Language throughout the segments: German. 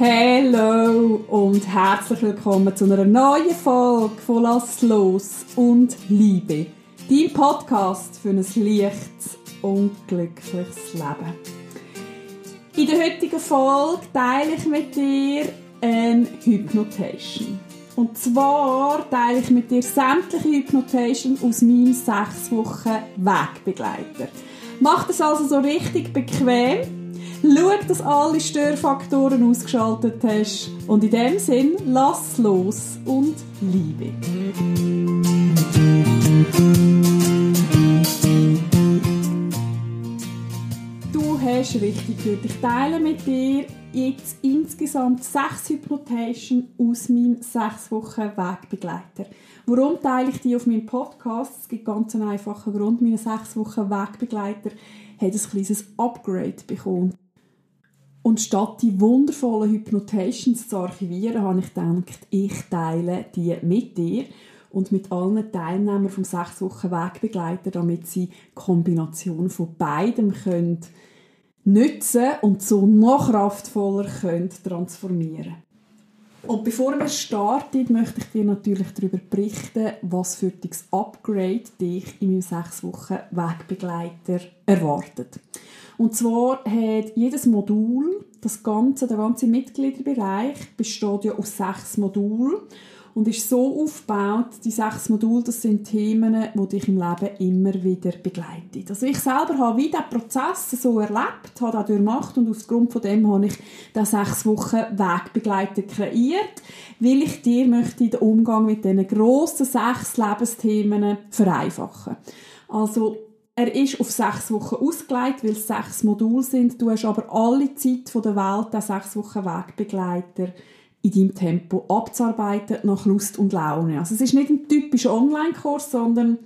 Hallo und herzlich willkommen zu einer neuen Folge von Lass los und Liebe. Dein Podcast für ein leichtes und glückliches Leben. In der heutigen Folge teile ich mit dir eine Hypnotation. Und zwar teile ich mit dir sämtliche Hypnotation aus meinem 6 Wochen Wegbegleiter. Mach das also so richtig bequem Schau, dass alle Störfaktoren ausgeschaltet hast. Und in dem Sinn, lass los und liebe. Du hast richtig gehört. Ich teile mit dir jetzt insgesamt sechs Hypnotation aus meinem sechs Wochen Wegbegleiter. Warum teile ich die auf meinem Podcast? Es gibt ganz einen einfachen Grund. Meine sechs Wochen Wegbegleiter hat ein kleines Upgrade bekommen. Und statt die wundervollen Hypnotations zu archivieren, habe ich gedacht, ich teile die mit dir und mit allen Teilnehmern vom 6 Wochen Wegbegleiter, damit sie Kombination von beidem können nutzen und so noch kraftvoller können transformieren und bevor wir starten, möchte ich dir natürlich darüber berichten, was für das Upgrade dich in meinem 6 Wochen Wegbegleiter erwartet. Und zwar hat jedes Modul, das ganze, der ganze Mitgliederbereich besteht ja aus sechs Modulen und ist so aufgebaut, die sechs Module, das sind Themen, die dich im Leben immer wieder begleiten. Also ich selber habe wie diesen Prozess so erlebt, habe das durchgemacht und aufgrund von dem habe ich den sechs Wochen Wegbegleiter kreiert, weil ich dir möchte den Umgang mit diesen grossen sechs Lebensthemen vereinfachen. Also er ist auf sechs Wochen ausgelegt, weil es sechs Module sind. Du hast aber alle Zeit der Welt, den sechs Wochen Wegbegleiter in deinem Tempo abzuarbeiten, nach Lust und Laune. Also es ist nicht ein typischer Online-Kurs, sondern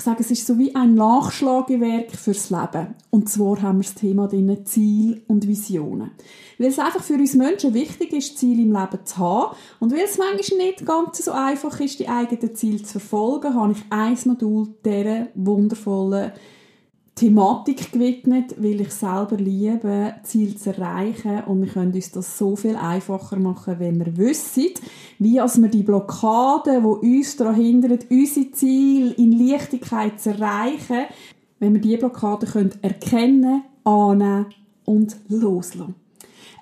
ich sage, es ist so wie ein Nachschlagewerk fürs Leben. Und zwar haben wir das Thema drin Ziel und Visionen. Weil es einfach für uns Menschen wichtig ist, Ziele im Leben zu haben. Und weil es manchmal nicht ganz so einfach ist, die eigenen Ziele zu verfolgen, habe ich ein Modul dieser wundervollen Thematik gewidmet, weil ich selber liebe, Ziel zu erreichen und wir können uns das so viel einfacher machen, wenn wir wissen, wie als wir die Blockaden, die uns daran hindern, unsere Ziele in Leichtigkeit zu erreichen, wenn wir diese Blockaden können erkennen, annehmen und loslassen.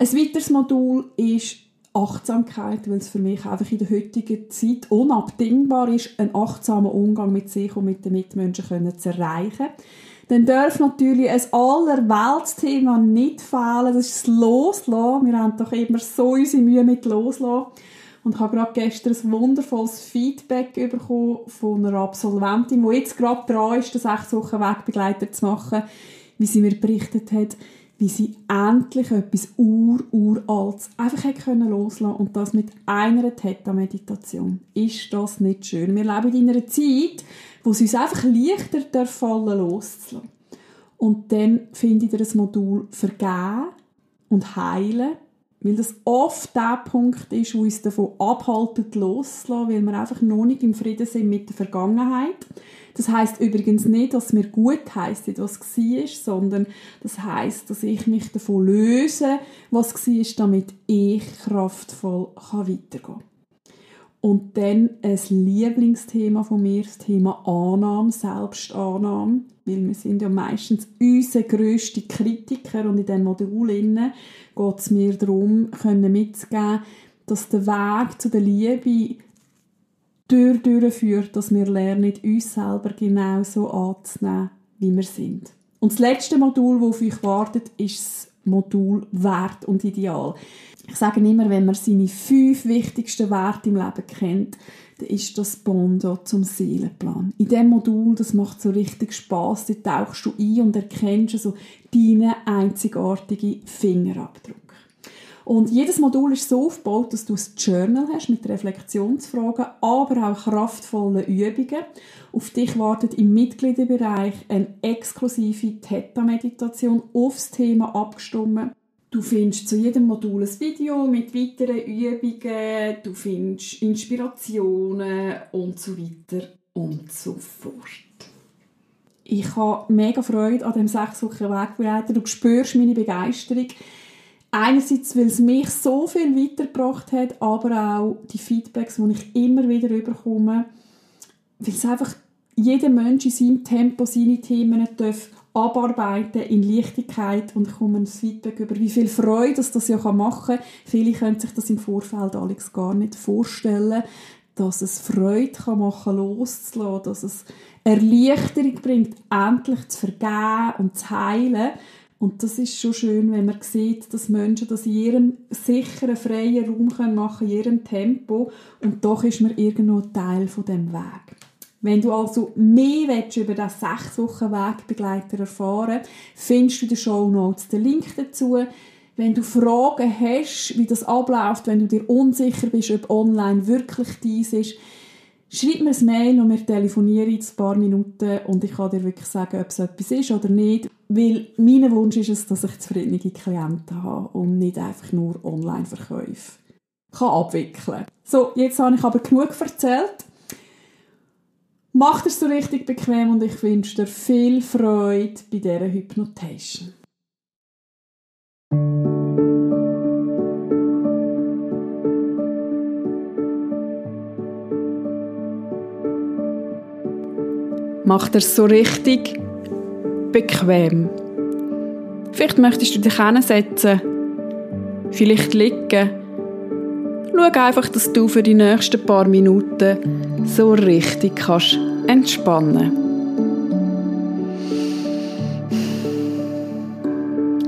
Ein weiteres Modul ist Achtsamkeit, weil es für mich einfach in der heutigen Zeit unabdingbar ist, einen achtsamen Umgang mit sich und mit den Mitmenschen zu erreichen dann darf natürlich ein allerweltsthema nicht fehlen. Das ist das Loslassen. Wir haben doch immer so unsere Mühe mit Loslassen. Und ich habe gerade gestern ein wundervolles Feedback bekommen von einer Absolventin, die jetzt gerade dran ist, den sechs Wochen Wegbegleiter zu machen, wie sie mir berichtet hat, wie sie endlich etwas ur-uraltes einfach hat können loslassen und das mit einer Theta-Meditation. Ist das nicht schön? Wir leben in einer Zeit, wo es uns einfach leichter fallen loszulassen. Und dann finde ich das Modul Vergeben und Heilen, weil das oft der Punkt ist, wo uns davon abhaltet, loszulassen, weil wir einfach noch nicht im Frieden sind mit der Vergangenheit. Das heißt übrigens nicht, dass mir gut heisst, was war, sondern das heißt, dass ich mich davon löse, was war, damit ich kraftvoll weitergehen kann. Und dann ein Lieblingsthema von mir, das Thema Annahme, Selbstannahme, weil wir sind ja meistens unsere grösste Kritiker und in diesem Modul geht es mir darum, können mitzugeben, dass der Weg zu der Liebe durch durchführt, dass wir lernen, uns selber genauso anzunehmen, wie wir sind. Und das letzte Modul, das auf euch wartet, ist das Modul Wert und Ideal. Ich sage immer, wenn man seine fünf wichtigsten Werte im Leben kennt, dann ist das Bondo zum Seelenplan. In diesem Modul, das macht so richtig Spaß. Da tauchst du ein und erkennst so deinen einzigartigen Fingerabdruck. Und jedes Modul ist so aufgebaut, dass du ein Journal hast mit Reflexionsfragen, aber auch kraftvollen Übungen. Auf dich wartet im Mitgliederbereich eine exklusive Theta-Meditation aufs Thema abgestimmt. Du findest zu jedem Modul ein Video mit weiteren Übungen, du findest Inspirationen und so weiter und so fort. Ich habe mega Freude an dem sechs Wochen Wegbegleiter. Du spürst meine Begeisterung. Einerseits, weil es mich so viel weitergebracht hat, aber auch die Feedbacks, die ich immer wieder bekomme, weil es einfach jeder Mensch in seinem Tempo seine Themen darf abarbeiten in Leichtigkeit und ich komme ein Feedback über, wie viel Freude das, das ja machen kann. Viele können sich das im Vorfeld Alex gar nicht vorstellen, dass es Freude kann machen loszulassen, dass es Erleichterung bringt, endlich zu vergeben und zu heilen. Und das ist schon schön, wenn man sieht, dass Menschen das in ihrem sicheren, freien Raum machen können, in ihrem Tempo. Und doch ist man irgendwo Teil von dem Weg. Wenn du also mehr willst, über diesen sechs Wochen Wegbegleiter erfahren findest du in den Show Notes den Link dazu. Wenn du Fragen hast, wie das abläuft, wenn du dir unsicher bist, ob online wirklich dies ist, schreib mir ein Mail und wir telefonieren in ein paar Minuten und ich kann dir wirklich sagen, ob es etwas ist oder nicht. Weil mein Wunsch ist es, dass ich zufriedene Klienten habe und nicht einfach nur Online-Verkäufe kann abwickeln So, jetzt habe ich aber genug erzählt. Mach es so richtig bequem und ich wünsche dir viel Freude bei dieser Hypnotation. Mach dir so richtig bequem. Vielleicht möchtest du dich hinsetzen, vielleicht liegen. Schau einfach, dass du für die nächsten paar Minuten so richtig kannst entspannen.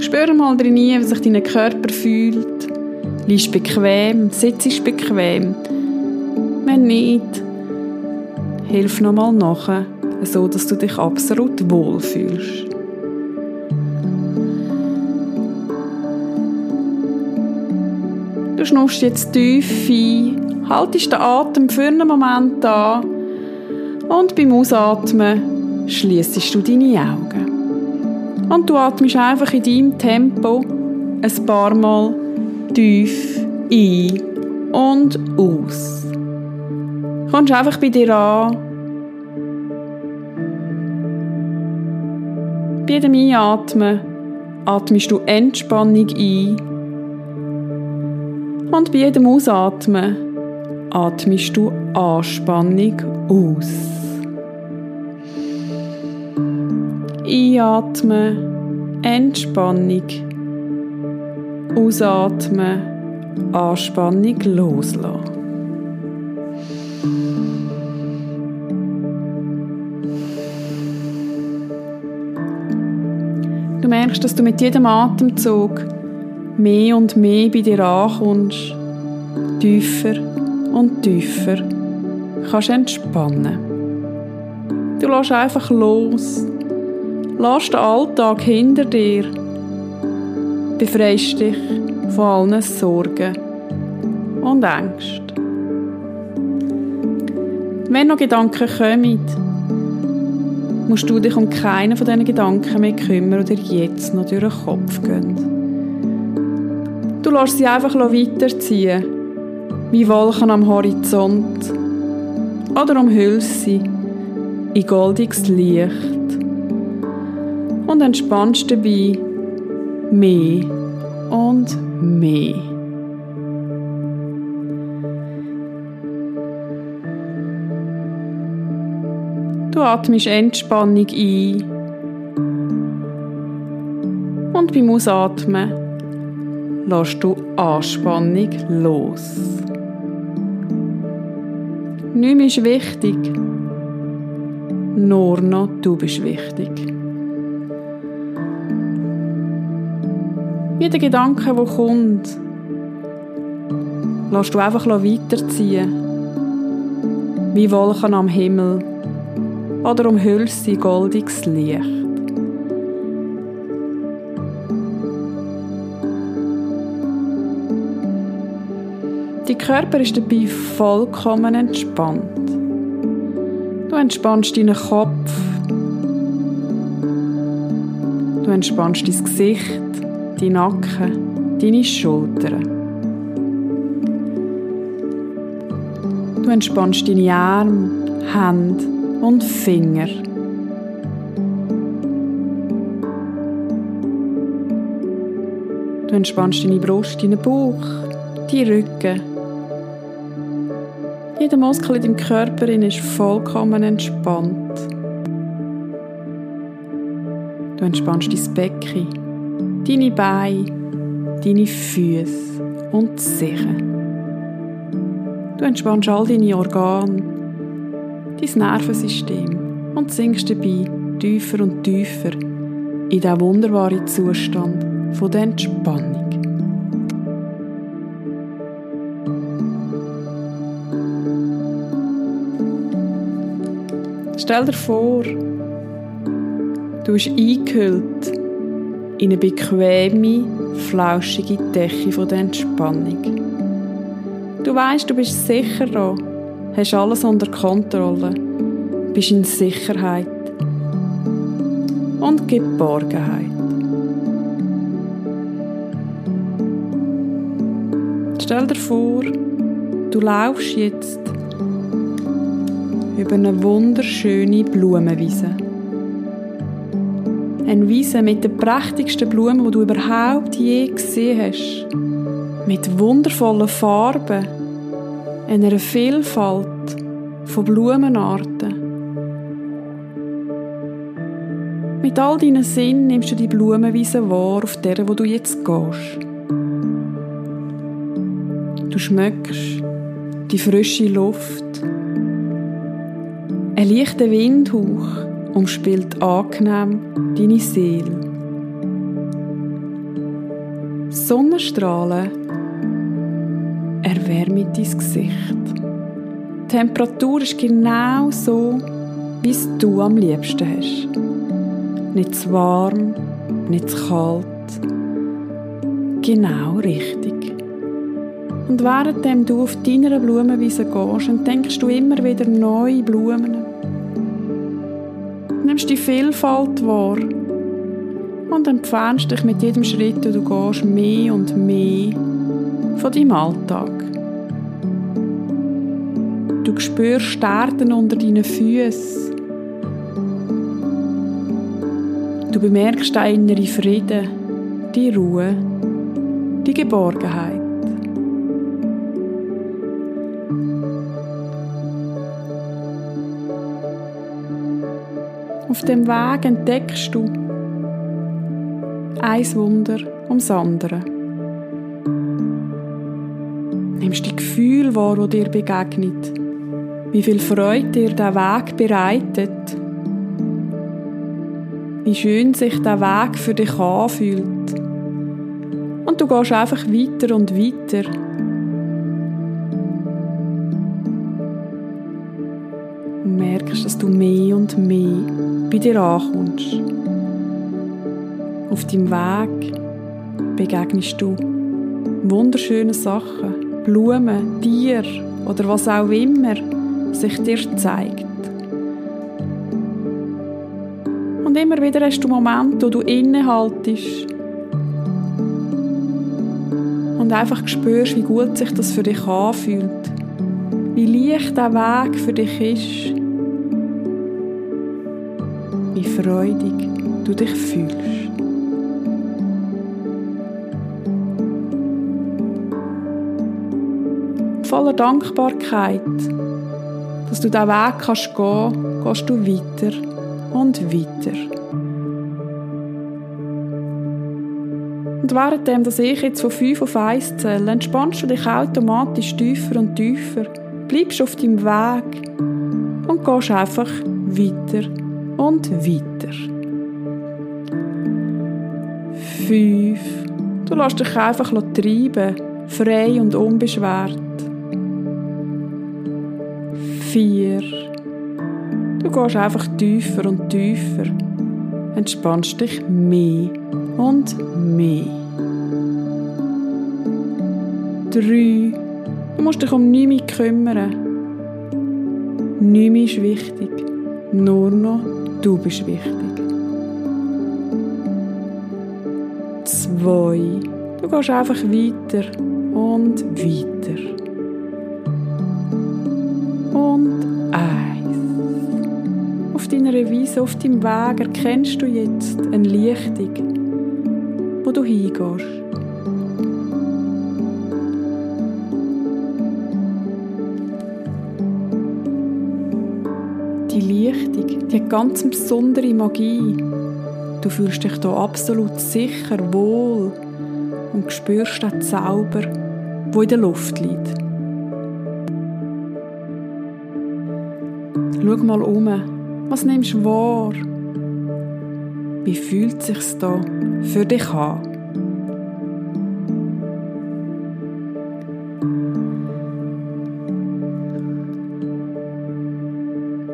Spür mal drin, wie sich dein Körper fühlt. Liegst bequem, sitzt bequem. Wenn nicht, hilf nochmal nachher, so dass du dich absolut wohlfühlst. Du schnuffst jetzt tief ein, haltest den Atem für einen Moment an und beim Ausatmen schließest du deine Augen. Und du atmest einfach in deinem Tempo ein paar Mal tief ein und aus. Kommst einfach bei dir an. Bei jedem Einatmen atmest du Entspannung ein. Und bei jedem Ausatmen atmest du Anspannung aus. Einatmen, Entspannung. Ausatmen, Anspannung loslassen. Du merkst, dass du mit jedem Atemzug mehr und mehr bei dir ankommst, tiefer und tiefer kannst entspannen. Du lässt einfach los Lass den Alltag hinter dir. Befreist dich von allen Sorgen und Ängsten. Wenn noch Gedanken kommen, musst du dich um keinen von diesen Gedanken mehr kümmern, dir jetzt noch durch den Kopf gehen. Du lässt sie einfach weiterziehen, wie Wolken am Horizont, oder umhüllst sie in goldiges Licht. Und entspannst dabei mehr und mehr. Du atmest Entspannung ein. Und beim Ausatmen lässt du Anspannung los. Nichts ist wichtig, nur noch du bist wichtig. Jeder Gedanke, der kommt, lässt du einfach weiterziehen. Wie Wolken am Himmel oder umhüllst sie goldiges Licht. Körper ist dabei vollkommen entspannt. Du entspannst deinen Kopf. Du entspannst dein Gesicht dein Nacken, deine Schultern. Du entspannst deine Arme, Hände und Finger. Du entspannst deine Brust, deinen Bauch, deinen Rücken. Jeder Muskel in deinem Körper ist vollkommen entspannt. Du entspannst dein Becken, deine Beine, deine Füße und Sicher. Du entspannst all deine Organe, dein Nervensystem und sinkst dabei tiefer und tiefer in diesen wunderbaren Zustand der Entspannung. Stell dir vor, du bist eingehüllt in eine bequeme, flauschige Decke der Entspannung. Du weißt, du bist sicher da, hast alles unter Kontrolle, bist in Sicherheit und Geborgenheit. Stell dir vor, du laufst jetzt über eine wunderschöne Blumenwiese. Eine Wiese mit den prächtigsten Blumen, die du überhaupt je gesehen hast. Mit wundervollen Farben, einer Vielfalt von Blumenarten. Mit all deinen Sinnen nimmst du die Blumenwiese wahr, auf der wo du jetzt gehst. Du schmeckst die frische Luft. Ein leichter Windhauch umspielt angenehm deine Seele. Sonnenstrahlen erwärmen dein Gesicht. Die Temperatur ist genau so, wie es du am liebsten hast. Nicht zu warm, nicht zu kalt. Genau richtig. Und während du auf deiner Blumenwiese gehst, entdeckst du immer wieder neue Blumen nimmst die Vielfalt wahr und entfernst dich mit jedem Schritt, den du gehst, mehr und mehr von deinem Alltag. Du spürst Stärken unter deinen Füßen. Du bemerkst den inneren Frieden, die Ruhe, die Geborgenheit. Auf dem Weg entdeckst du ein Wunder ums andere. Nimmst die Gefühle wahr, die dir begegnet. Wie viel Freude dir der Weg bereitet. Wie schön sich der Weg für dich anfühlt. Und du gehst einfach weiter und weiter. Dir ankommst. Auf deinem Weg begegnest du wunderschöne Sachen, Blumen, Tiere oder was auch immer sich dir zeigt. Und immer wieder hast du Momente, wo du innehaltest und einfach spürst, wie gut sich das für dich anfühlt, wie leicht der Weg für dich ist wie freudig du dich fühlst. Voller Dankbarkeit, dass du diesen Weg kannst gehen, gehst du weiter und weiter. Und währenddem, dass ich jetzt von 5 auf 1 zähle, entspannst du dich automatisch tiefer und tiefer, bleibst auf deinem Weg und gehst einfach weiter und weiter. Fünf. Du lässt dich einfach treiben, frei und unbeschwert. Vier. Du gehst einfach tiefer und tiefer, entspannst dich mehr und mehr. Drei. Du musst dich um nichts kümmern. Nichts ist wichtig. Nur noch Du bist wichtig. Zwei. Du gehst einfach weiter und weiter. Und eins. Auf deiner Wiese, auf deinem Weg erkennst du jetzt eine Lichtung, wo du hingehst. Die hat ganz besondere Magie. Du fühlst dich hier absolut sicher, wohl und spürst den Zauber, wo in der Luft liegt. Schau mal um. Was nimmst du wahr? Wie fühlt es sich da für dich an?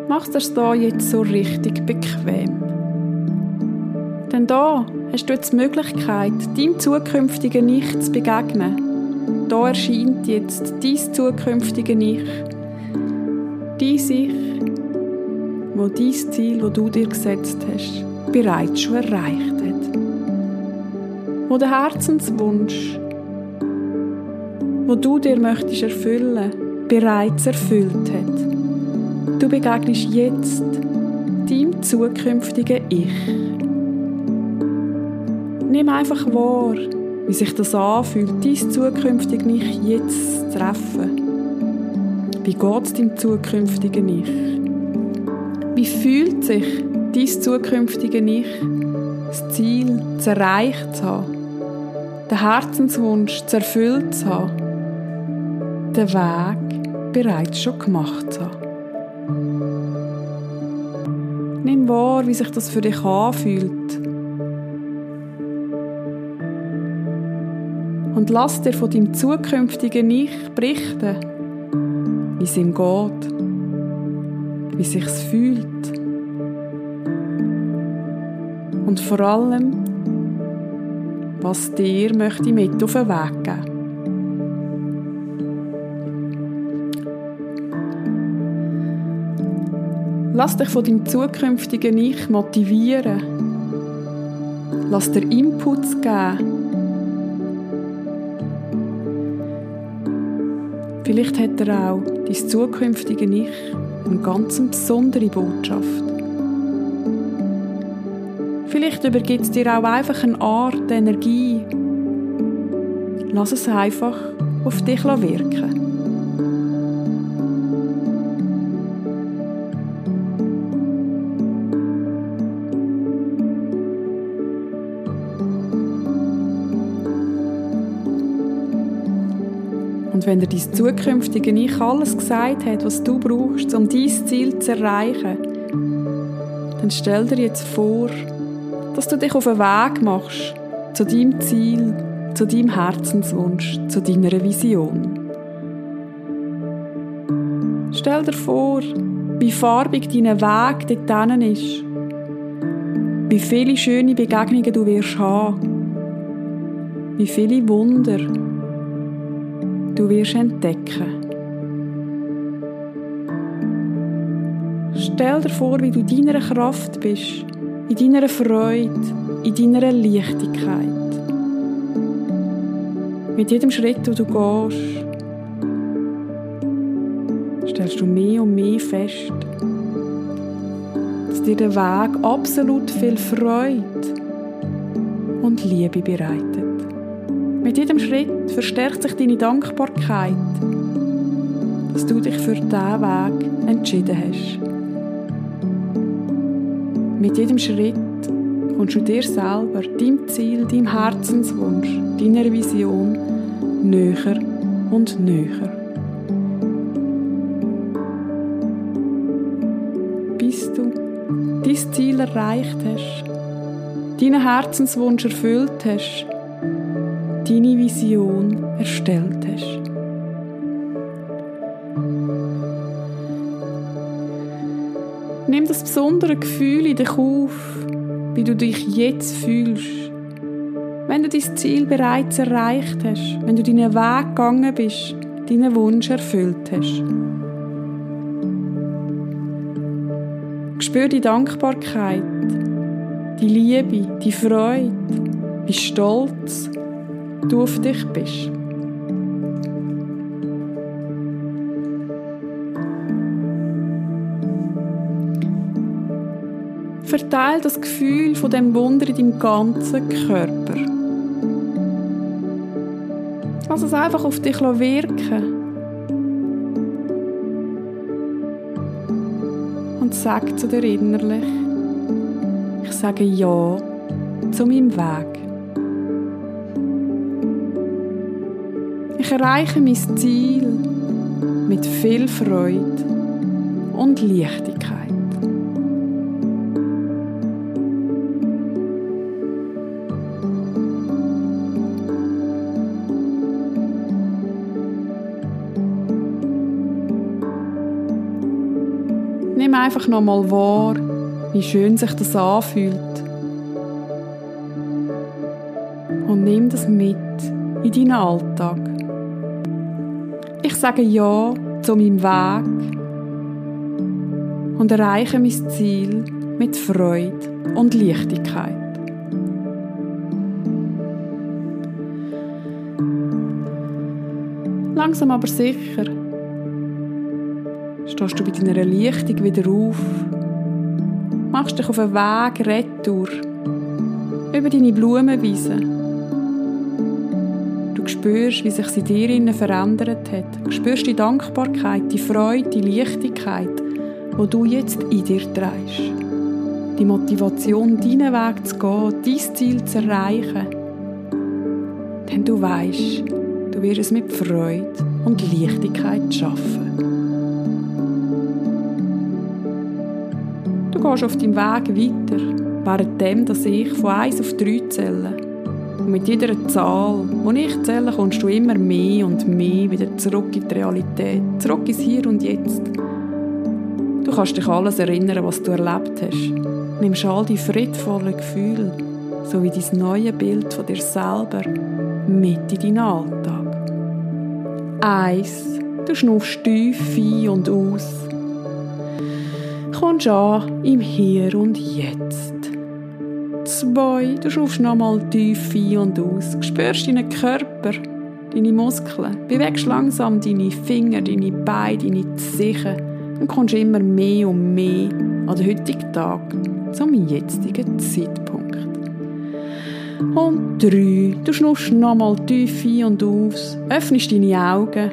Machst du es da jetzt so richtig bequem? Denn da hast du jetzt die Möglichkeit, deinem zukünftigen Ich zu begegnen. Da erscheint jetzt dein zukünftige Ich. Dein Ich, wo dein Ziel, das du dir gesetzt hast, bereits schon erreicht hat. Wo der Herzenswunsch, wo du dir möchtest erfüllen, bereits erfüllt hat. Du begegnest jetzt deinem zukünftigen Ich. Nimm einfach wahr, wie sich das anfühlt, dein zukünftiges Ich jetzt zu treffen. Wie geht es deinem zukünftigen Ich? Wie fühlt sich dein zukünftige Ich, das Ziel zu erreicht zu haben, den Herzenswunsch zu erfüllt zu haben, den Weg bereits schon gemacht zu haben? Wahr, wie sich das für dich anfühlt. Und lass dir von deinem zukünftigen Ich berichten, wie es ihm geht, wie es sich fühlt. Und vor allem, was dir möchte mit auf den Weg geben. Lass dich von deinem zukünftigen Ich motivieren. Lass dir Inputs geben. Vielleicht hat er auch dein zukünftige Ich eine ganz besondere Botschaft. Vielleicht übergibt es dir auch einfach eine Art Energie. Lass es einfach auf dich wirken. Wenn dir dein zukünftige Ich alles gesagt hat, was du brauchst, um dein Ziel zu erreichen, dann stell dir jetzt vor, dass du dich auf den Weg machst zu deinem Ziel, zu deinem Herzenswunsch, zu deiner Vision. Stell dir vor, wie farbig dein Weg dorthin ist, wie viele schöne Begegnungen du wirst haben, wie viele Wunder du wirst entdecken. Stell dir vor, wie du in deiner Kraft bist, in deiner Freude, in deiner Leichtigkeit. Mit jedem Schritt, den du gehst, stellst du mehr und mehr fest, dass dir der Weg absolut viel Freude und Liebe bereitet. Mit jedem Schritt verstärkt sich deine Dankbarkeit, dass du dich für diesen Weg entschieden hast. Mit jedem Schritt kommst du dir selber, deinem Ziel, deinem Herzenswunsch, deiner Vision näher und näher. Bis du dein Ziel erreicht hast, deinen Herzenswunsch erfüllt hast, deine Vision erstellt hast. Nimm das besondere Gefühl in dich auf, wie du dich jetzt fühlst. Wenn du dein Ziel bereits erreicht hast, wenn du deinen Weg gegangen bist, deinen Wunsch erfüllt hast. Spür die Dankbarkeit, die Liebe, die Freude, wie stolz du auf dich bist. Verteil das Gefühl von dem Wunder in deinem ganzen Körper. Lass es einfach auf dich wirken. Und sag zu dir innerlich, ich sage Ja zu meinem Weg. Ich erreiche mein Ziel mit viel Freude und Leichtigkeit. Nimm einfach nochmal wahr, wie schön sich das anfühlt. Und nimm das mit in deinen Alltag. Ich sage Ja zu meinem Weg und erreiche mein Ziel mit Freude und Leichtigkeit. Langsam aber sicher stehst du bei deiner Lichtung wieder auf, machst dich auf einen Weg retour über deine Blumenwiese. Du spürst, wie sich sie dir innen verändert hat. Du spürst die Dankbarkeit, die Freude, die Leichtigkeit, wo du jetzt in dir trägst. Die Motivation, deinen Weg zu gehen, dein Ziel zu erreichen. Denn du weißt, du wirst es mit Freude und Leichtigkeit schaffen. gehst auf deinem Weg weiter, währenddem, dass ich von 1 auf 3 zähle. Und mit jeder Zahl, die ich zähle, kommst du immer mehr und mehr wieder zurück in die Realität, zurück ins Hier und Jetzt. Du kannst dich alles erinnern, was du erlebt hast. Nimmst all die friedvollen Gefühle, sowie dein neues Bild von dir selber, mit in deinen Alltag. Eins, du schnuffst tief ein und aus kommst an im Hier und Jetzt. Zwei, du schaust nochmal tief ein und aus, spürst deinen Körper, deine Muskeln, bewegst langsam deine Finger, deine Beine, deine Zehen. Und kommst immer mehr und mehr an den heutigen Tag zum jetzigen Zeitpunkt. Und drei, du schnuffst nochmal tief ein und aus, öffnest deine Augen,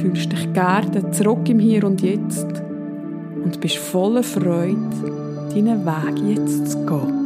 fühlst dich gerne zurück im Hier und Jetzt. Und bist voller Freude, deinen Weg jetzt zu gehen.